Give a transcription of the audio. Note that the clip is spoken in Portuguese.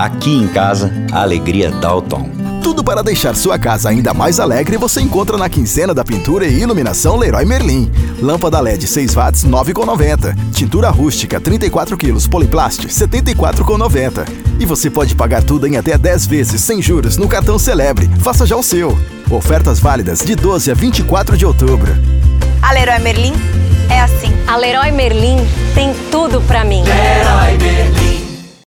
Aqui em casa, a alegria dá o tom. Tudo para deixar sua casa ainda mais alegre você encontra na quinzena da pintura e iluminação Leroy Merlin. Lâmpada LED 6 watts 9,90. Tintura rústica 34 kg Poliplast 74,90. E você pode pagar tudo em até 10 vezes sem juros no cartão Celebre. Faça já o seu. Ofertas válidas de 12 a 24 de outubro. A Leroy Merlin é assim. A Leroy Merlin tem tudo para mim. Leroy